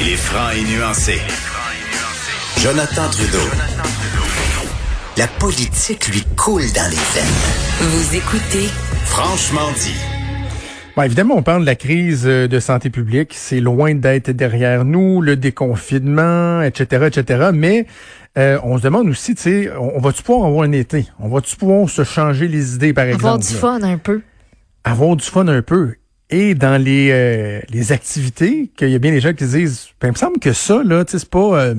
Il est franc et nuancé. Jonathan Trudeau. La politique lui coule dans les veines. Vous écoutez Franchement dit. Bon, évidemment, on parle de la crise euh, de santé publique. C'est loin d'être derrière nous, le déconfinement, etc., etc. Mais euh, on se demande aussi, tu sais, on, on va-tu pouvoir avoir un été? On va-tu pouvoir se changer les idées, par exemple? Avoir du là? fun un peu? Avoir du fun un peu. Et dans les, euh, les activités, qu'il y a bien des gens qui disent, ben, il me semble que ça, là, tu sais, c'est pas... euh,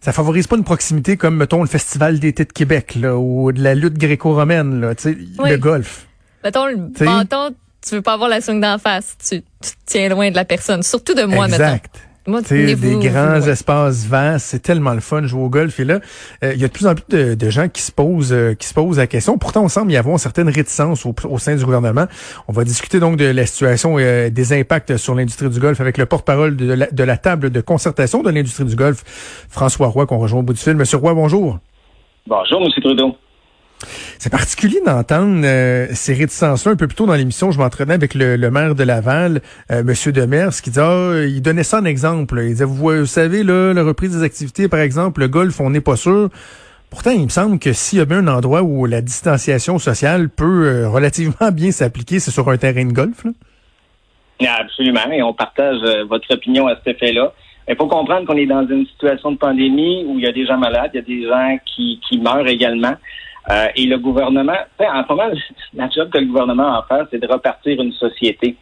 ça favorise pas une proximité comme, mettons, le Festival d'été de Québec, là, ou de la lutte gréco-romaine, là, tu sais, Oui. le golf. Mettons, le T'sais? bâton, tu veux pas avoir la swing d'en face. Tu, tu te tiens loin de la personne. Surtout de moi, mettons. Moi, des grands vous, espaces vastes, c'est tellement le fun de jouer au golf. Et là, euh, il y a de plus en plus de, de gens qui se posent euh, qui se posent la question. Pourtant, on semble y avoir certaines réticences au, au sein du gouvernement. On va discuter donc de la situation et des impacts sur l'industrie du golf avec le porte-parole de la, de la table de concertation de l'industrie du golf, François Roy, qu'on rejoint au bout du fil. Monsieur Roy, bonjour. Bonjour, M. Trudeau. C'est particulier d'entendre euh, ces réticences-là. Un peu plus tôt dans l'émission, je m'entraînais avec le, maire de Laval, euh, M. Demers, qui disait, ah, il donnait ça en exemple. Il disait, vous, savez, la reprise des activités, par exemple, le golf, on n'est pas sûr. Pourtant, il me semble que s'il y a bien un endroit où la distanciation sociale peut euh, relativement bien s'appliquer, c'est sur un terrain de golf. Là. Absolument, et on partage euh, votre opinion à cet effet-là. Il faut comprendre qu'on est dans une situation de pandémie où il y a des gens malades, il y a des gens qui meurent également. Euh, et le gouvernement, en ce moment, la job que le gouvernement a à faire, c'est de repartir une société.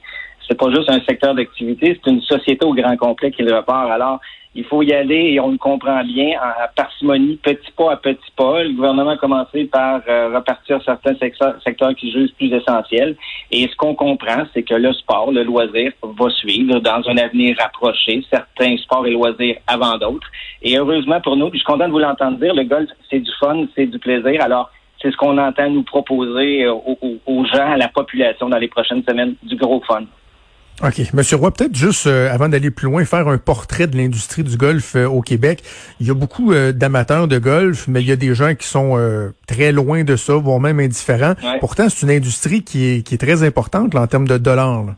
C'est pas juste un secteur d'activité, c'est une société au grand complet qui le repart. Alors, il faut y aller et on le comprend bien en- à parcimonie, petit pas à petit pas. Le gouvernement a commencé par euh, repartir certains secteurs, qui jugent plus essentiels. Et ce qu'on comprend, c'est que le sport, le loisir, va suivre dans un avenir rapproché, certains sports et loisirs avant d'autres. Et heureusement pour nous, puis je suis content de vous l'entendre dire, le golf, c'est du fun, c'est du plaisir. Alors, c'est ce qu'on entend nous proposer euh, aux gens, à la population dans les prochaines semaines, du gros fun. OK. Monsieur Roy, peut-être juste, euh, avant d'aller plus loin, faire un portrait de l'industrie du golf euh, au Québec. Il y a beaucoup euh, d'amateurs de golf, mais il y a des gens qui sont euh, très loin de ça, voire même indifférents. Ouais. Pourtant, c'est une industrie qui est, qui est très importante là, en termes de dollars. là.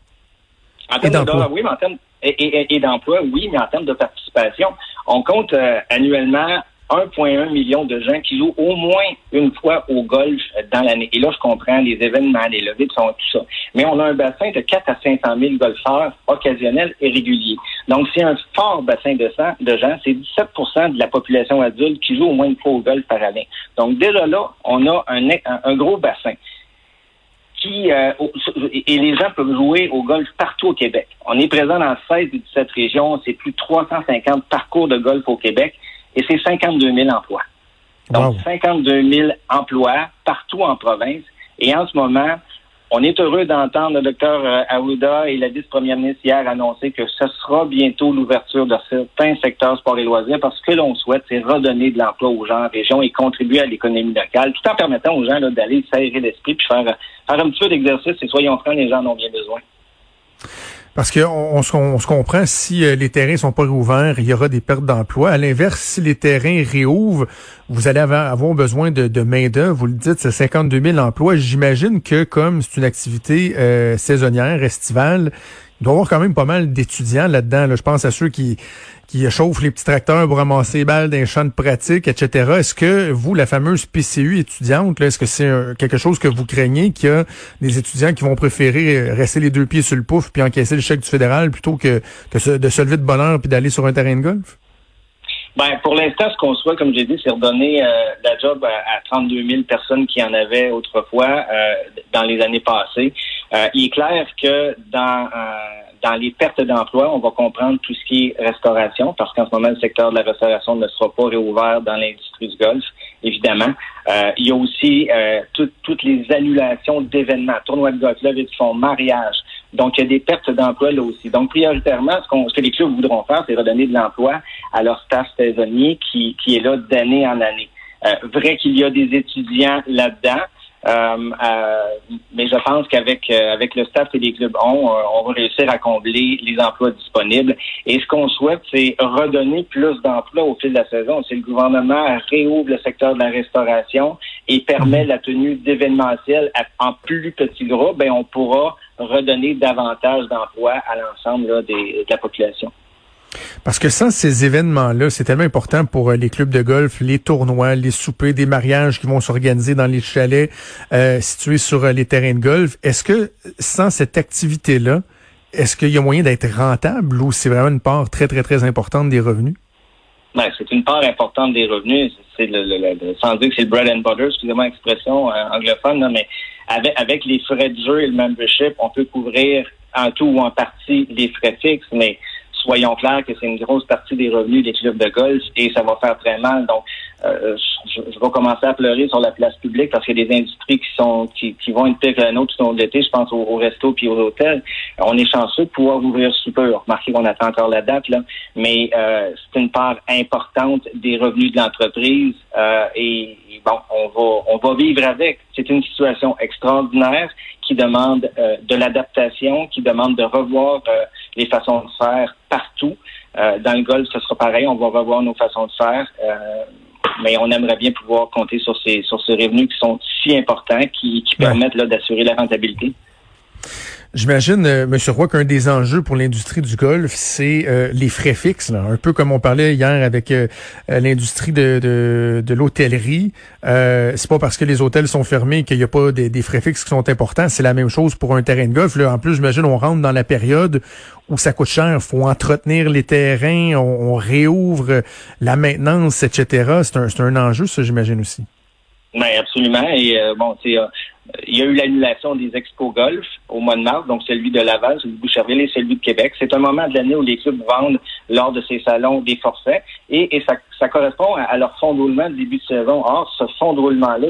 En termes de dollars, oui, mais en termes et, et- et d'emploi, oui, mais en termes de participation, on compte euh, annuellement 1,1 million de gens qui jouent au moins une fois au golf dans l'année. Et là, je comprends les événements, les levées tout ça. Mais on a un bassin de 4 à 500 000 golfeurs occasionnels et réguliers. Donc, c'est un fort bassin de, gens. C'est 17% de la population adulte qui joue au moins une fois au golf par année. Donc, déjà là, on a un, gros bassin qui euh, et les gens peuvent jouer au golf partout au Québec. On est présent dans 16 des 17 régions, c'est plus de 350 parcours de golf au Québec et c'est 52 000 emplois. Donc Wow. 52 000 emplois partout en province et en ce moment, on est heureux d'entendre le docteur euh, Aouda et la vice-première ministre hier annoncer que ce sera bientôt l'ouverture de certains secteurs sport et loisirs parce que l'on souhaite, c'est redonner de l'emploi aux gens en région et contribuer à l'économie locale, tout en permettant aux gens d'aller serrer l'esprit puis faire, faire un petit peu d'exercice et soyons francs, les gens en ont bien besoin. Parce que on, se, comprend, si euh, les terrains sont pas réouverts, il y aura des pertes d'emploi. À l'inverse, si les terrains réouvrent, vous allez avoir, avoir besoin de, de main-d'œuvre. Vous le dites, c'est 52 000 emplois. J'imagine que comme c'est une activité euh, saisonnière, estivale, il doit y avoir quand même pas mal d'étudiants là-dedans. là. Je pense à ceux qui, qui chauffent les petits tracteurs pour ramasser les balles dans les champs de pratique, etc. Est-ce que vous, la fameuse PCU étudiante, est-ce que c'est quelque chose que vous craignez qu'il y a des étudiants qui vont préférer rester les deux pieds sur le pouf puis encaisser le chèque du fédéral plutôt que, de se lever de bonne heure puis d'aller sur un terrain de golf? Ben, pour l'instant, ce qu'on souhaite, comme j'ai dit, c'est redonner euh, la job à, à 32 000 personnes qui en avaient autrefois euh, dans les années passées. Euh, il est clair que dans euh, dans les pertes d'emploi, on va comprendre tout ce qui est restauration, parce qu'en ce moment, le secteur de la restauration ne sera pas réouvert dans l'industrie du golf, évidemment. Euh, il y a aussi euh, tout- toutes les annulations d'événements, tournois de golf, levée de fonds, mariage. Donc, il y a des pertes d'emploi là aussi. Donc, prioritairement, ce, qu'on- ce que les clubs voudront faire, c'est redonner de l'emploi à leur staff saisonnier qui, qui est là d'année en année. Euh, vrai qu'il y a des étudiants là-dedans, mais je pense qu'avec euh, avec le staff que les clubs ont, euh, on va réussir à combler les emplois disponibles. Et ce qu'on souhaite, c'est redonner plus d'emplois au fil de la saison. Si le gouvernement réouvre le secteur de la restauration et permet la tenue d'événementiels en plus petits groupes, ben on pourra redonner davantage d'emplois à l'ensemble des- de la population. Parce que sans ces événements-là, c'est tellement important pour euh, les clubs de golf, les tournois, les soupers, des mariages qui vont s'organiser dans les chalets euh, situés sur euh, les terrains de golf. Est-ce que sans cette activité-là, est-ce qu'il y a moyen d'être rentable ou c'est vraiment une part très, très, très importante des revenus? Ben, c'est une part importante des revenus. C'est le, le, sans dire que c'est le bread and butter, excusez-moi l'expression anglophone, mais avec, avec les frais de jeu et le membership, on peut couvrir en tout ou en partie les frais fixes, mais soyons clairs que c'est une grosse partie des revenus des clubs de golf et ça va faire très mal. Donc, euh, je, vais commencer à pleurer sur la place publique parce qu'il y a des industries qui sont qui, qui vont être pire que la nôtre tout au long de l'été. Je pense aux, restos puis aux hôtels. On est chanceux de pouvoir ouvrir super. Remarquez qu'on attend encore la date là, mais euh, c'est une part importante des revenus de l'entreprise euh, et, bon, on va on va vivre avec. C'est une situation extraordinaire qui demande de l'adaptation, qui demande de revoir les façons de faire partout. dans le golf, ce sera pareil. On va revoir nos façons de faire mais on aimerait bien pouvoir compter sur ces, sur ces revenus qui sont si importants, qui, qui permettent d'assurer la rentabilité. J'imagine, euh, M. Roy, qu'un des enjeux pour l'industrie du golf, c'est euh, les frais fixes. Là. Un peu comme on parlait hier avec euh, l'industrie de, de, de l'hôtellerie. c'est pas parce que les hôtels sont fermés qu'il n'y a pas des, frais fixes qui sont importants. C'est la même chose pour un terrain de golf. Là. En plus, j'imagine, on rentre dans la période où ça coûte cher. faut entretenir les terrains, on, on réouvre la maintenance, etc. C'est un, un enjeu, ça, j'imagine aussi. Ben absolument. Et bon, tu il y a eu l'annulation des expos golf au mois de mars, donc celui de Laval, celui de Boucherville et celui de Québec. C'est un moment de l'année où les clubs vendent lors de ces salons des forfaits et, et ça, ça, correspond à, leur fonds de roulement de début de saison. Or, ce fonds de roulement-là,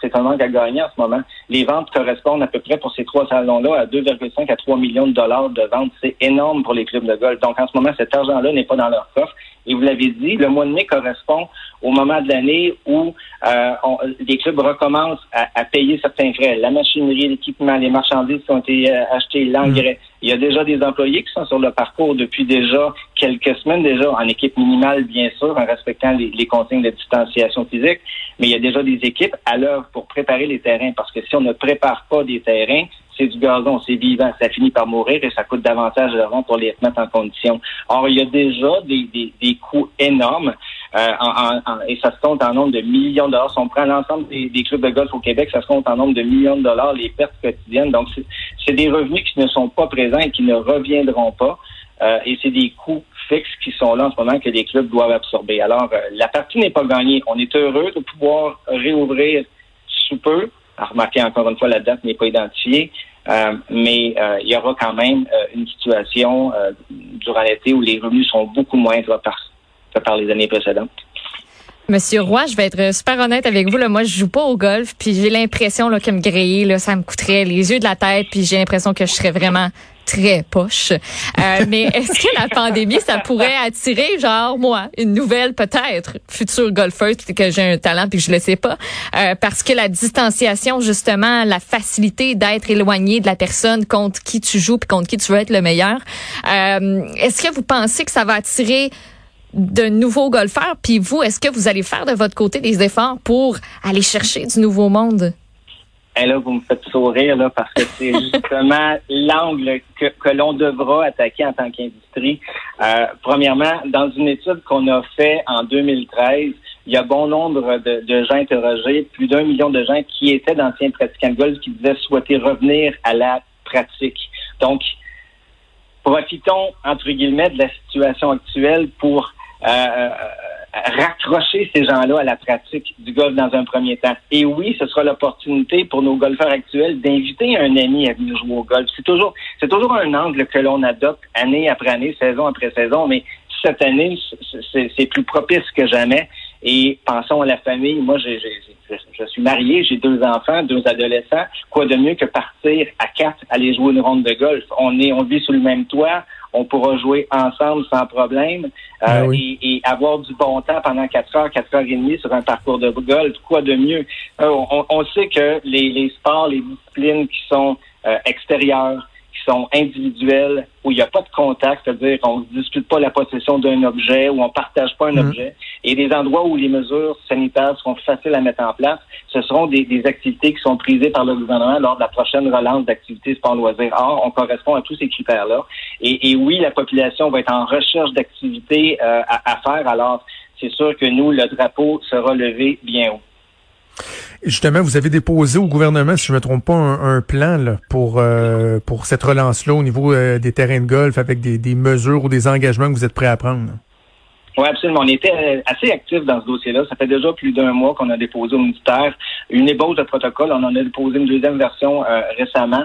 c'est un manque à gagner en ce moment. Les ventes correspondent à peu près pour ces trois salons-là à 2,5 à 3 millions de dollars de ventes. C'est énorme pour les clubs de golf. Donc, en ce moment, cet argent-là n'est pas dans leur coffre. Et vous l'avez dit, le mois de mai correspond au moment de l'année où euh, les clubs recommencent à, payer certains frais, la machinerie, l'équipement, les marchandises qui ont été euh, achetées, l'engrais. Il y a déjà des employés qui sont sur le parcours depuis déjà quelques semaines déjà en équipe minimale, bien sûr, en respectant les, consignes de distanciation physique, mais il y a déjà des équipes à l'heure pour préparer les terrains, parce que si on ne prépare pas des terrains, c'est du gazon, c'est vivant, ça finit par mourir et ça coûte davantage de pour les mettre en condition. Or, il y a déjà des, des, des coûts énormes euh, en, en, et ça se compte en nombre de millions de dollars. Si on prend l'ensemble des, des, clubs de golf au Québec, ça se compte en nombre de millions de dollars, les pertes quotidiennes. Donc, c'est des revenus qui ne sont pas présents et qui ne reviendront pas. Euh, et c'est des coûts fixes qui sont là en ce moment que les clubs doivent absorber. Alors, euh, la partie n'est pas gagnée. On est heureux de pouvoir réouvrir sous peu à remarquer encore une fois, la date n'est pas identifiée. Euh, mais il y aura quand même une situation durant l'été où les revenus sont beaucoup moindres par, que par les années précédentes. Monsieur Roy, je vais être super honnête avec vous. Là, moi, je joue pas au golf, puis j'ai l'impression là, que me griller, là, ça me coûterait les yeux de la tête, puis j'ai l'impression que je serais vraiment très poche. Euh, mais est-ce que la pandémie, ça pourrait attirer, genre moi, une nouvelle peut-être future golfeuse, que j'ai un talent puis que je le sais pas, euh, parce que la distanciation, justement, la facilité d'être éloigné de la personne contre qui tu joues puis contre qui tu veux être le meilleur. Euh, est-ce que vous pensez que ça va attirer de nouveaux golfeurs. Puis vous, est-ce que vous allez faire de votre côté des efforts pour aller chercher du nouveau monde? Et eh là, vous me faites sourire là, parce que c'est justement l'angle que, que l'on devra attaquer en tant qu'industrie. Euh, premièrement, dans une étude qu'on a fait en 2013, il y a bon nombre de, de gens interrogés, plus d'un million de gens qui étaient d'anciens pratiquants de golf qui disaient souhaiter revenir à la pratique. Donc, profitons, entre guillemets, de la situation actuelle pour euh, euh, raccrocher ces gens-là à la pratique du golf dans un premier temps. Et oui, ce sera l'opportunité pour nos golfeurs actuels d'inviter un ami à venir jouer au golf. C'est toujours, c'est toujours un angle que l'on adopte année après année, saison après saison, mais cette année, c'est plus propice que jamais. Et pensons à la famille. Moi, je suis marié, j'ai deux enfants, deux adolescents. Quoi de mieux que partir à quatre, aller jouer une ronde de golf? On est, on vit sous le même toit, on pourra jouer ensemble sans problème euh, ben et, avoir du bon temps pendant quatre heures, quatre heures et demie sur un parcours de golf. Quoi de mieux? Euh, on, sait que les, sports, les disciplines qui sont euh, extérieures, qui sont individuels, où il n'y a pas de contact, c'est-à-dire qu'on ne dispute pas la possession d'un objet, ou on ne partage pas un mm. objet, et des endroits où les mesures sanitaires seront faciles à mettre en place, ce seront des, activités qui sont prisées par le gouvernement lors de la prochaine relance d'activités sport-loisirs. Or, on correspond à tous ces critères-là. Et, oui, la population va être en recherche d'activités euh, à, à faire, alors c'est sûr que nous, le drapeau sera levé bien haut. Justement, vous avez déposé au gouvernement, si je ne me trompe pas, un, plan là, pour euh, pour cette relance-là au niveau euh, des terrains de golf avec des, des, mesures ou des engagements que vous êtes prêts à prendre. Oui, absolument. On était assez actifs dans ce dossier-là. Ça fait déjà plus d'un mois qu'on a déposé au ministère une ébauche de protocole. On en a déposé une deuxième version récemment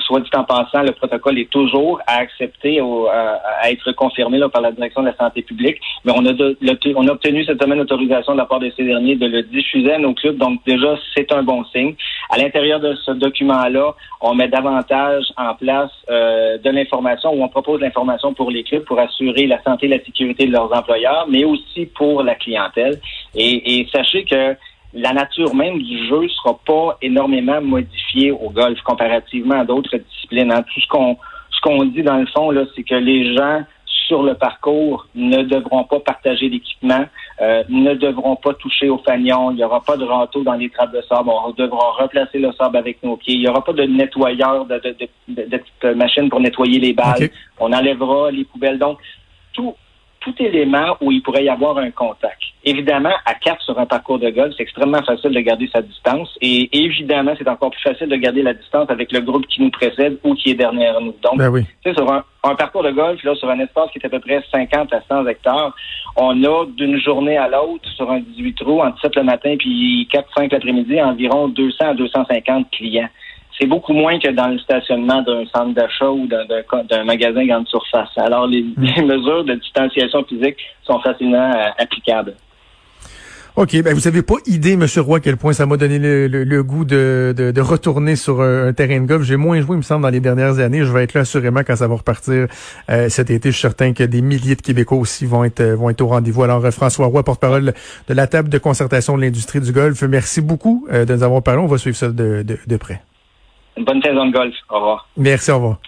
soit dit en passant, le protocole est toujours à accepter, ou à être confirmé là, par la direction de la santé publique. Mais on a, on a obtenu cette semaine l'autorisation de la part de ces derniers de le diffuser à nos clubs. Donc déjà, c'est un bon signe. À l'intérieur de ce document-là, on met davantage en place euh, de l'information ou on propose l'information pour les clubs pour assurer la santé et la sécurité de leurs employeurs, mais aussi pour la clientèle. Et, et sachez que la nature même du jeu sera pas énormément modifiée au golf comparativement à d'autres disciplines. Hein. Tout ce qu'on ce qu'on dit dans le fond là, c'est que les gens sur le parcours ne devront pas partager l'équipement, euh, ne devront pas toucher au fanion, il n'y aura pas de râteau dans les trappes de sable, on devra replacer le sable avec nos pieds, il n'y aura pas de nettoyeur de, de, de, de, machine pour nettoyer les balles, on enlèvera les poubelles. Donc, tout, tout élément où il pourrait y avoir un contact. Évidemment, à quatre sur un parcours de golf, c'est extrêmement facile de garder sa distance. Et évidemment, c'est encore plus facile de garder la distance avec le groupe qui nous précède ou qui est derrière nous. Donc, ben sur un, parcours de golf, là, sur un espace qui est à peu près 50 à 100 hectares, on a d'une journée à l'autre, sur un 18 trous, entre 7 le matin puis 4-5 l'après-midi, environ 200 à 250 clients c'est beaucoup moins que dans le stationnement d'un centre d'achat ou d'un magasin grande surface. Alors, les, mesures de distanciation physique sont facilement euh, applicables. OK, ben vous avez pas idée, M. Roy, à quel point ça m'a donné le, goût de, retourner sur un, terrain de golf. J'ai moins joué, il me semble, dans les dernières années. Je vais être là assurément quand ça va repartir euh, cet été. Je suis certain que des milliers de Québécois aussi vont être être au rendez-vous. Alors, euh, François Roy, porte-parole de la table de concertation de l'industrie du golf, merci beaucoup de nous avoir parlé. On va suivre ça de près. Bonne saison de golf. Au revoir. Merci, au revoir.